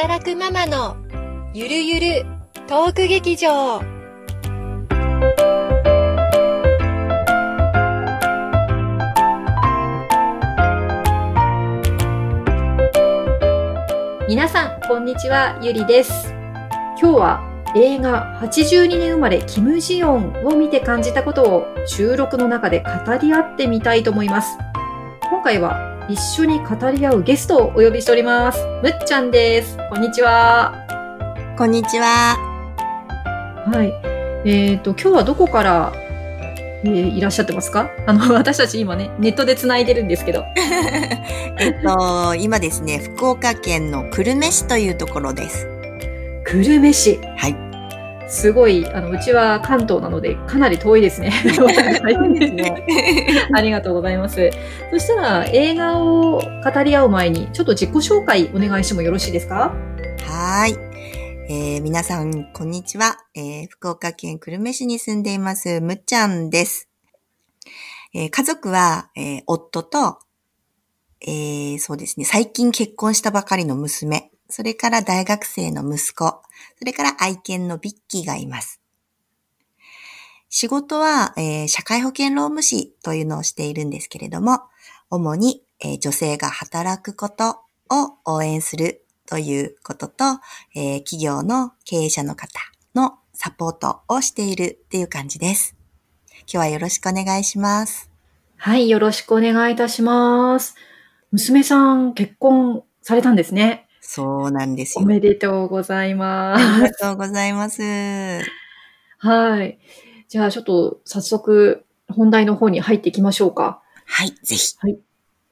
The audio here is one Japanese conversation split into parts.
働くママのゆるゆるトーク劇場皆さん、こんにちは、ゆりです。今日は映画82年生まれキム・ジヨンを見て感じたことを収録の中で語り合ってみたいと思います。今回は一緒に語り合うゲストをお呼びしております。むっちゃんです。こんにちは。こんにちは。はい。えっ、と、今日はどこから、えーいらっしゃってますか？あの、私たち今ね、ネットで繋いでるんですけど。えっと、今ですね、福岡県の久留米市というところです。久留米市。はい。すごい、あの、うちは関東なので、かなり遠いですね。ね。ありがとうございます。そしたら、映画を語り合う前に、ちょっと自己紹介お願いしてもよろしいですか？はーい。えー皆さん、こんにちは。えー福岡県久留米市に住んでいます、むっちゃんです。えー家族は、えー夫と、えーそうですね、最近結婚したばかりの娘、それから大学生の息子、それから愛犬のビッキーがいます。仕事は、えー社会保険労務士というのをしているんですけれども、主に、えー女性が働くことを応援するということと、えー企業の経営者の方のサポートをしているっていう感じです。今日はよろしくお願いします。はい、よろしくお願いいたします。娘さん、結婚されたんですね。そうなんですおよ。めでとうございまありがす。とうございます。はい。じゃあ、ちょっと早速、本題の方に入っていきましょうか。はい、ぜひ。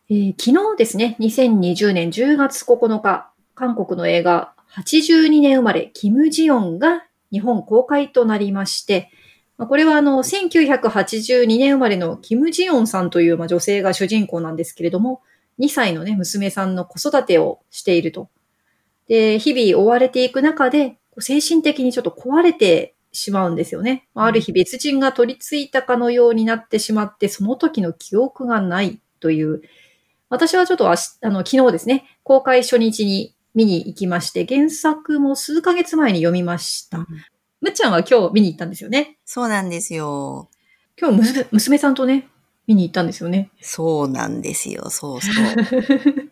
えー昨日ですね、2020年10月9日、韓国の映画82年生まれ、キム・ジヨンが日本公開となりまして、まあこれはあの、1982年生まれのキム・ジヨンさんというまあ女性が主人公なんですけれども、2歳のね、娘さんの子育てをしていると。で、日々追われていく中で、精神的にちょっと壊れてしまうんですよね。まあある日別人が取り付いたかのようになってしまって、その時の記憶がないという、私はちょっとあの昨日ですね、公開初日に見に行きまして、原作も数ヶ月前に読みました。むっちゃんは今日見に行ったんですよね。そうなんですよ。今日娘娘さんとね、見に行ったんですよね。そうなんですよ。そうそう。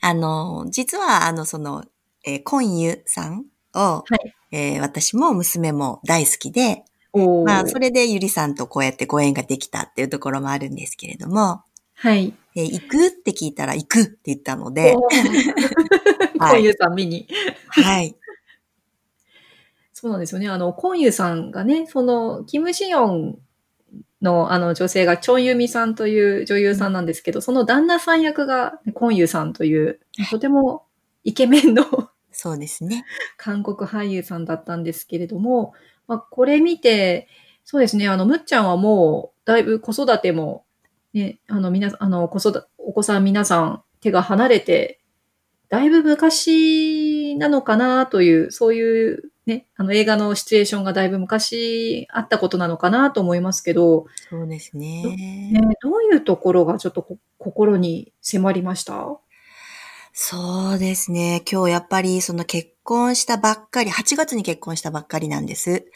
あの、実は、あの、その、えー、コンユさんを、はいえー私も娘も大好きで、まあ、それでゆりさんとこうやってご縁ができたっていうところもあるんですけれども、はい。えー行くって聞いたら行くって言ったので、コンユさん見に。はい。そうなんですよね。あの、コンユさんがね、その、キム・ジヨンのあの女性がチョンユミさんという女優さんなんですけど、その旦那さん役がコンユさんという、とてもイケメンのそうですね。韓国俳優さんだったんですけれども、まあ、これ見て、そうですね、あの、むっちゃんはもう、だいぶ子育ても、ね、あの、みな、あの、子育て、お子さん皆さん手が離れて、だいぶ昔なのかなという、そういうね、あの映画のシチュエーションがだいぶ昔あったことなのかなと思いますけど、そうですね。ね、どういうところがちょっとこ心に迫りました？そうですね。今日やっぱりその結婚したばっかり、8月に結婚したばっかりなんです。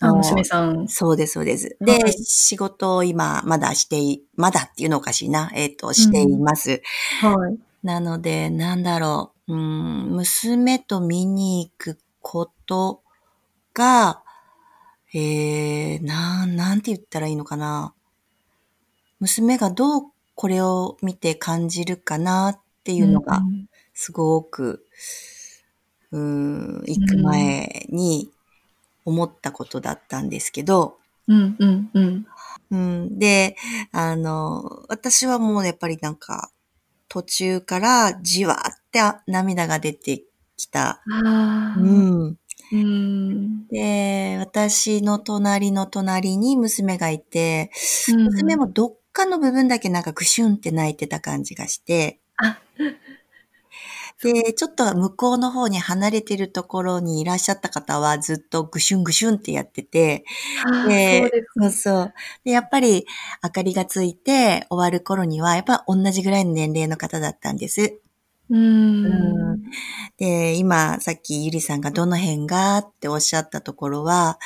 あ、の娘さん。そうです、そうです。で、はい仕事を今、まだしてい、まだっていうのおかしいな。えっ、と、しています。はい。なので、なんだろう。うん、娘と見に行くことが、えー、なん、なんて言ったらいいのかな。娘がどうこれを見て感じるかなっていうのが、うんすごく、うん、行く前に思ったことだったんですけど、うん、うん、うん。うん、で、あの、私はもうやっぱりなんか、途中からじわーって涙が出てきた。うん。うん。で、私の隣の隣に娘がいて、うん娘もどっかの部分だけなんかぐしゅんって泣いてた感じがして、あで、ちょっと向こうの方に離れてるところにいらっしゃった方はずっとぐしゅんぐしゅんってやってて、でそうですそうそう。で、やっぱり明かりがついて終わる頃には、やっぱ同じぐらいの年齢の方だったんです。うん。うんで、今、さっきゆりさんがどの辺がっておっしゃったところは、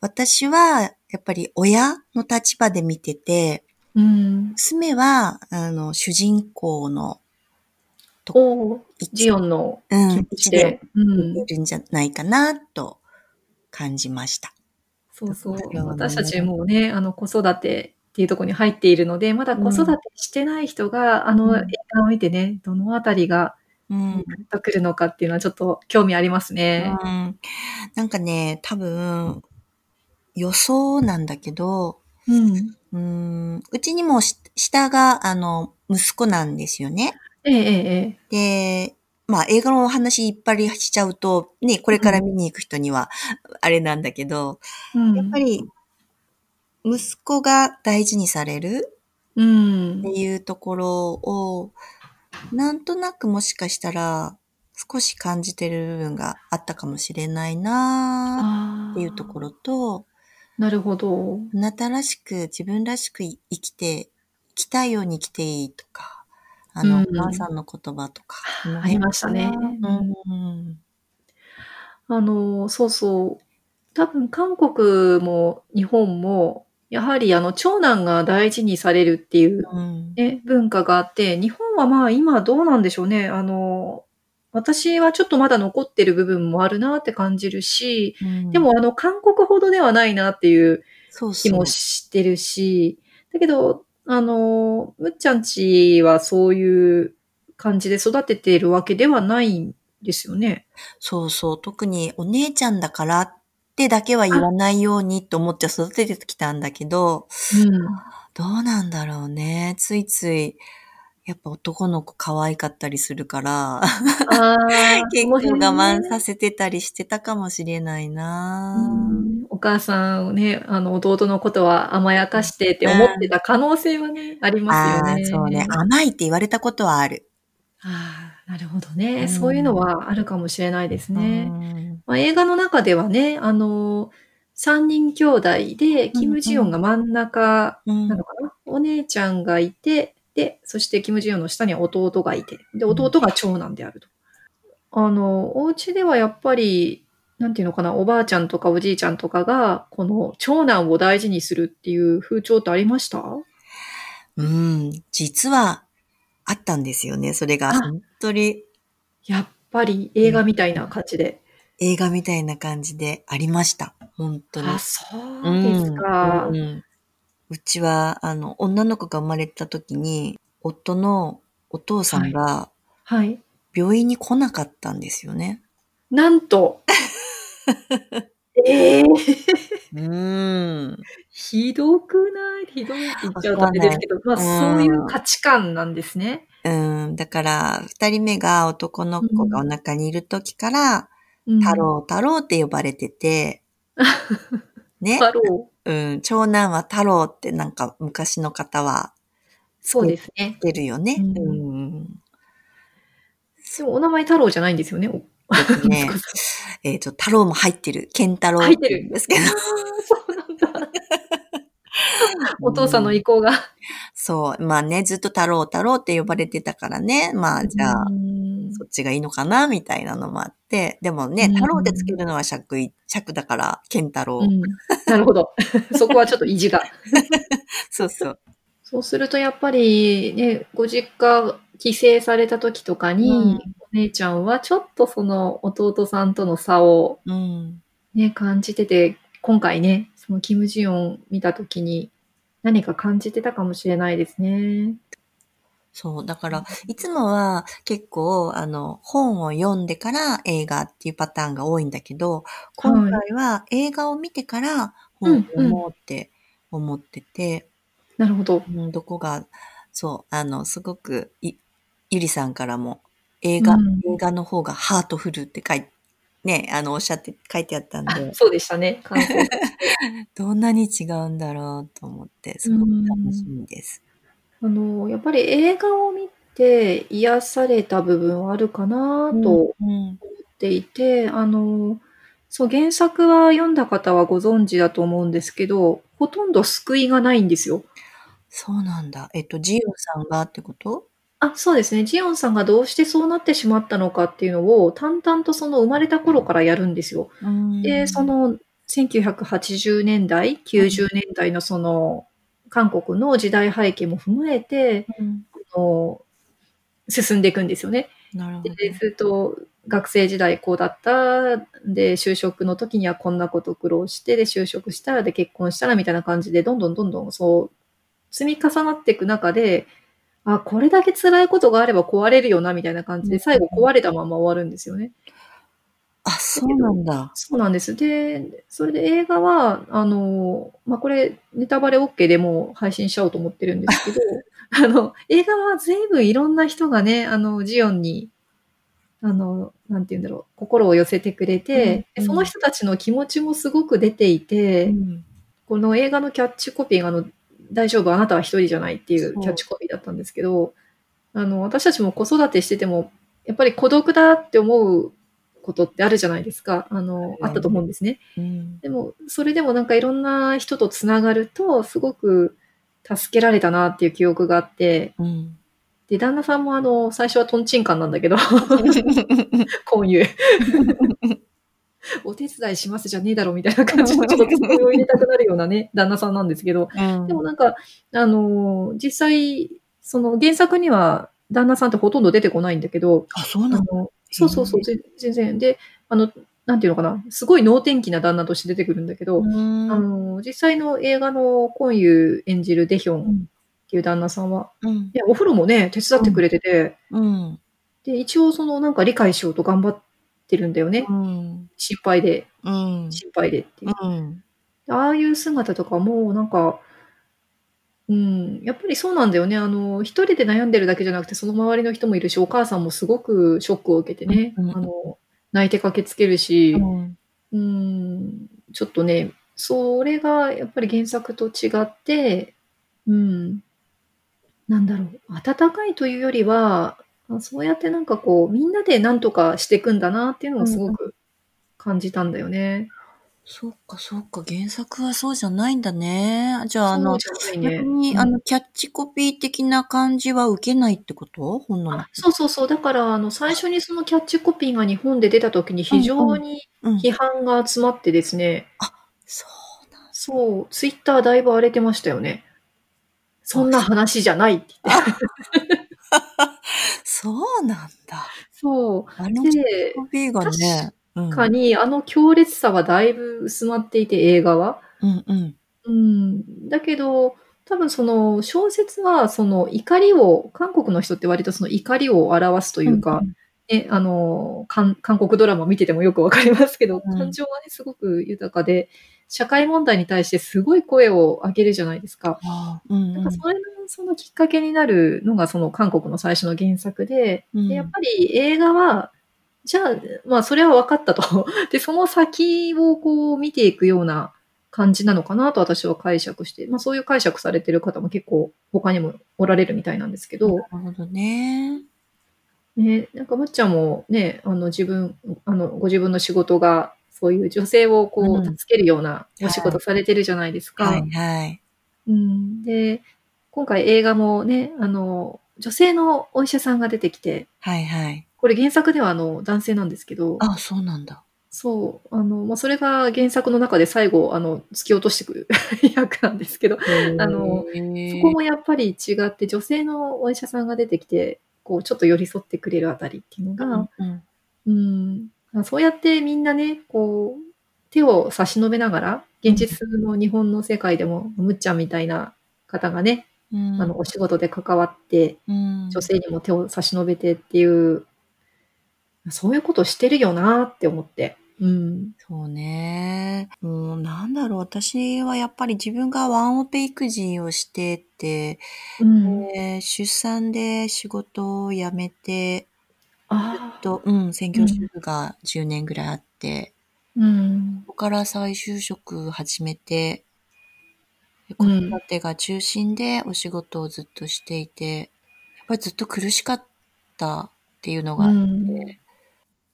私は、やっぱり親の立場で見てて、うん。娘は、あの、主人公の、おージオンのうん、気持ちで。うん。いるんじゃないかな、と感じました。そうそう。私たちもね、あの、子育てっていうところに入っているので、まだ子育てしてない人が、あの、うん映画を見てね、どのあたりが、うん。とくるのかっていうのはちょっと興味ありますね。うん、なんかね、多分、予想なんだけど、うん。うん、うちにもし下が、あの、息子なんですよね。ええええで、まあ映画のお話いっぱいしちゃうと、ね、これから見に行く人には、あれなんだけど、ええ。うんやっぱり、息子が大事にされるうんって。いうところを、なんとなくもしかしたら、少し感じてる部分があったかもしれないなあっていうところと、なるほど。あなたらしく、自分らしく生きて、生きたいように生きていいとか、あの、うんお母さんの言葉とか。ありましたねうん。あの、そうそう。多分韓国も日本も、やはりあの、長男が大事にされるっていううん。ね、文化があって、日本はまあ今どうなんでしょうね。あの、私はちょっとまだ残ってる部分もあるなって感じるし、うんで、もあの、韓国ほどではないなっていうそうそう。気もしてるし、だけど、あの、むっちゃんちはそういう感じで育てているわけではないんですよね。そうそう。特にお姉ちゃんだからってだけは言わないようにと思って育ててきたんだけど、うん。どうなんだろうね。ついつい、やっぱ男の子可愛かったりするから、ああ、結構我慢させてたりしてたかもしれないなうんお母さんをね、あの、弟のことは甘やかしてって思ってた可能性はね、ありますよね。そうね。甘いって言われたことはある。ああ、なるほどね、うんそういうのはあるかもしれないですね。うんまあ、映画の中ではね、あの、三人兄弟で、キム・ジヨンが真ん中うんなのかな、お姉ちゃんがいて、で、そしてキム・ジヨンの下には弟がいて、で、弟が長男であると。あの、お家ではやっぱり、なんていうのかな、おばあちゃんとかおじいちゃんとかが、この長男を大事にするっていう風潮ってありました？うん、実はあったんですよね。それがあ本当にやっぱり映画みたいな感じで。映画みたいな感じでありました。本当に。あ、そうですか。うんうんうちは、あの、女の子が生まれた時に、夫のお父さんがはい。病院に来なかったんですよね。なんと。ええうん。ひどくない？ひどいって言っちゃうとあれですけど、まそういう価値観なんですね。うん。だから、二人目が男の子がお腹にいる時から、うん太。郎太郎って呼ばれてて、ね。太郎。うん。長男は太郎ってなんか昔の方はそうですね。出るよね。うんお名前太郎じゃないんですよね。おね えっ、と、太郎も入ってる。健太郎入ってるんですけど。あーそうなんだ。お父さんの意向が。そう。まあね、ずっと太郎太郎って呼ばれてたからね。まあ、じゃあ、うんそっちがいいのかなみたいなのもあって。でもね、うん太郎ってつけるのは尺い、尺だから、健太郎。うんなるほど。そこはちょっと意地が。そうそう。そうするとやっぱりね、ご実家帰省された時とかに、うんお姉ちゃんはちょっとその弟さんとの差をうん。ね、感じてて、今回ね、そのキム・ジヨン見た時に何か感じてたかもしれないですね。そう。だから、いつもは結構、あの、本を読んでから映画っていうパターンが多いんだけど、今回は映画を見てから本を読もうって思ってて、なるほど。うん、どこが、そう、あの、すごく、い、ゆりさんからも、映画、うん映画の方がハートフルって書いて、ね、あの、おっしゃって、書いてあったんあで、そうでしたね。感想どんなに違うんだろうと思って、すごく楽しみです。あの、やっぱり映画を見て癒された部分はあるかなとうん、思っていて、あの、そう、原作は読んだ方はご存知だと思うんですけど、ほとんど救いがないんですよ。そうなんだ。えっと、ジオさんがってこと？あ、そうですね。ジオンさんがどうしてそうなってしまったのかっていうのを、淡々とその生まれた頃からやるんですよ。で、その1980年代、90年代のその韓国の時代背景も踏まえて、うんあの進んでいくんですよね。なるほど。で、すると、学生時代こうだった。で、就職の時にはこんなこと苦労して、で、就職したら、で、結婚したらみたいな感じで、どんどんどんどんそう、積み重なっていく中で、あ、これだけ辛いことがあれば壊れるよな、みたいな感じで、最後壊れたまま終わるんですよね。あ、そうなんだ。そうなんです。で、それで映画は、あの、まあ、これ、ネタバレ OK でもう配信しちゃおうと思ってるんですけど、あの、映画は随分いろんな人がね、あの、ジオンに、あの、なんて言うんだろう、心を寄せてくれて、うんうんでその人たちの気持ちもすごく出ていて、うんこの映画のキャッチコピーが、あの、大丈夫、あなたは一人じゃないっていうキャッチコピーだったんですけど、あの、私たちも子育てしてても、やっぱり孤独だって思うことってあるじゃないですか。あの、あったと思うんですね。うんでも、それでもなんかいろんな人とつながると、すごく助けられたなっていう記憶があって、うん。で、旦那さんもあの、最初はトンチンカンなんだけど、今湯。お手伝いしますじゃねえだろみたいな感じの、ちょっとツッコミを入れたくなるようなね、旦那さんなんですけど、うんでもなんか、あのー実際、その原作には旦那さんってほとんど出てこないんだけど、あ、そうあな。のそうそうそう、ぜ全然。で、あの、なんていうのかな、すごい能天気な旦那として出てくるんだけど、うんあの、実際の映画のコンユ演じるデヒョンっうんていう旦那さんは、うんいや、お風呂もね、手伝ってくれてて、うん。で、一応そのなんか理解しようと頑張ってるんだよね。うん。心配で、うん。心配でっていう。うん。ああいう姿とかも、なんか、うん、やっぱりそうなんだよね。あの、一人で悩んでるだけじゃなくて、その周りの人もいるし、お母さんもすごくショックを受けてね、うんうんあの、泣いて駆けつけるし、うん。うん、ちょっとね、それがやっぱり原作と違って、うん、なんだろう、温かいというよりは、あそうやってなんかこう、みんなで何とかしていくんだなっていうのをすごく感じたんだよね。そっか、そっか。原作はそうじゃないんだね。じゃあ、あの、そうじゃないね逆に、うんあの、キャッチコピー的な感じは受けないってこと？本のあ中そうそうそう。だから、あの、最初にそのキャッチコピーが日本で出た時に非常にうん。批判が集まってですね、そうなんそう、ツイッターだいぶ荒れてましたよね。そんな話じゃないって言って。そうなんだ。そう。あのキャッチで、コピーがね。かに、あの強烈さはだいぶ薄まっていて、映画は。うんうん。うん。だけど、多分その小説は、その怒りを、韓国の人って割とその怒りを表すというか、ね、あの、韓韓国ドラマ見ててもよくわかりますけど、うん感情がね、すごく豊かで、社会問題に対してすごい声を上げるじゃないですか。うんうんなんかそれのそのきっかけになるのがその韓国の最初の原作で、うんでやっぱり映画は、じゃあ、まあそれは分かったと。で、その先をこう見ていくような感じなのかなと私は解釈して、まあそういう解釈されてる方も結構他にもおられるみたいなんですけど、なるほどね。ね、なんかむっちゃんもね、あの自分、あのご自分の仕事がそういう女性をこうんう助けるようなお仕事されてるじゃないですか。はいはい。うん、で、今回映画もね、あの、女性のお医者さんが出てきて、はいはい。これ原作ではあの男性なんですけど、あ、そうなんだ。そう、あの、まあ、それが原作の中で最後、あの、突き落としてくる 役なんですけど、あのそこもやっぱり違って、女性のお医者さんが出てきて、こう、ちょっと寄り添ってくれるあたりっていうのが、うん。うん、まあそうやってみんなね、こう、手を差し伸べながら、現実の日本の世界でも、むっちゃんみたいな方がね、うん。あの、お仕事で関わって、うん。女性にも手を差し伸べてっていう、そういうことしてるよなって思って。うん。そうね。もうなんだろう。私はやっぱり自分がワンオペ育児をしてて、うん。で出産で仕事を辞めて、ああ。と、うん、専業主婦が10年ぐらいあって、うん。そこから再就職始めて、で子うん育てが中心でお仕事をずっとしていて、やっぱりずっと苦しかったっていうのがあって、うん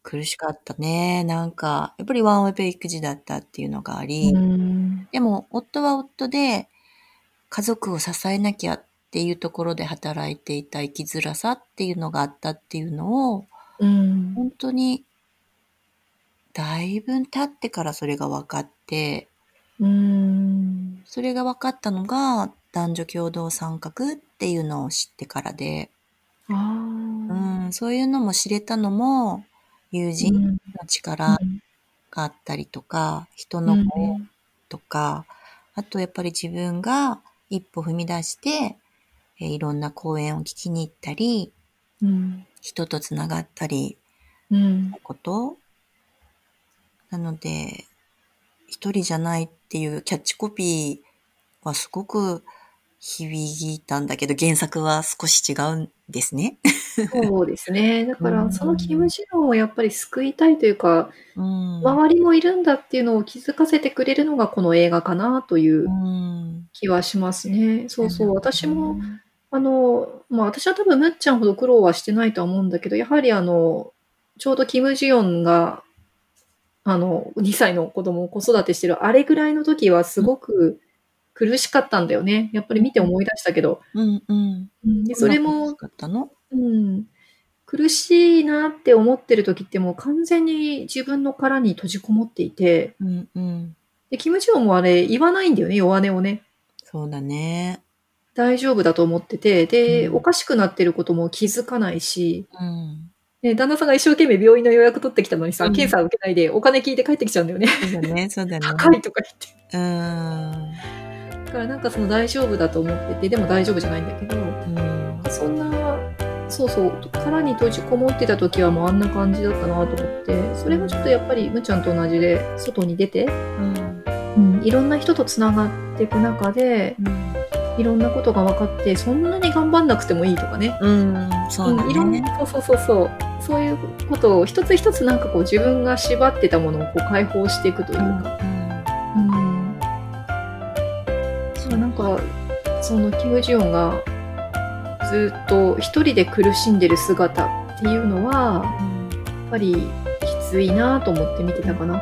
苦しかったね。なんか、やっぱりワンオペ育児だったっていうのがあり、うん。でも夫は夫で家族を支えなきゃっっていうところで働いていた生きづらさっていうのがあったっていうのを、うん。本当に、だいぶ経ってからそれが分かって、うん。それが分かったのが男女共同参画っていうのを知ってからで、あうあ。ん、そういうのも知れたのも友人うんの力があったりとか、人の声とか、あとやっぱり自分が一歩踏み出して、えーいろんな講演を聞きに行ったり、うん。人とつながったり、うん。ことなので、一人じゃないっていうキャッチコピーはすごく響いたんだけど、原作は少し違うんですね。そうですね。だから、うんそのキム・ジヨンをやっぱり救いたいというか、うん。周りもいるんだっていうのを気づかせてくれるのがこの映画かなといううん。気はしますね。そうそう。私も、うんあの、まあ私は多分むっちゃんほど苦労はしてないとは思うんだけど、やはりあの、ちょうどキム・ジヨンが、あの、2歳の子供を子育てしてるあれぐらいの時はすごく苦しかったんだよね。やっぱり見て思い出したけど。うんうん。うんでそれもうん、苦しいなって思ってる時ってもう完全に自分の殻に閉じこもっていて、うんうん。で、キム・ジヨンもあれ言わないんだよね、弱音をね。そうだね。大丈夫だと思ってて、で、うんおかしくなってることも気づかないし、うん。ね、旦那さんが一生懸命病院の予約取ってきたのにさ、うん検査受けないでお金聞いて帰ってきちゃうんだよね。そうだね、そうだね。高いとか言うん。って。だからなんかその大丈夫だと思ってて、でも大丈夫じゃないんだけど、うん。そんな、そうそう、殻に閉じこもってた時はもうあんな感じだったなと思って、それがちょっとやっぱりむちゃんと同じで、外に出て、うん。うん、いろんな人とつながっていく中で、うん。いろんなことが分かって、そんなに頑張んなくてもいいとかね。うん。そうだんいろんね。な、そうそうそうそう。そういうことを一つ一つなんかこう自分が縛ってたものをこう解放していくというか。うん。そうなんか、そのキム・ジヨンがずっと一人で苦しんでる姿っていうのは、やっぱりきついなと思って見てたかな。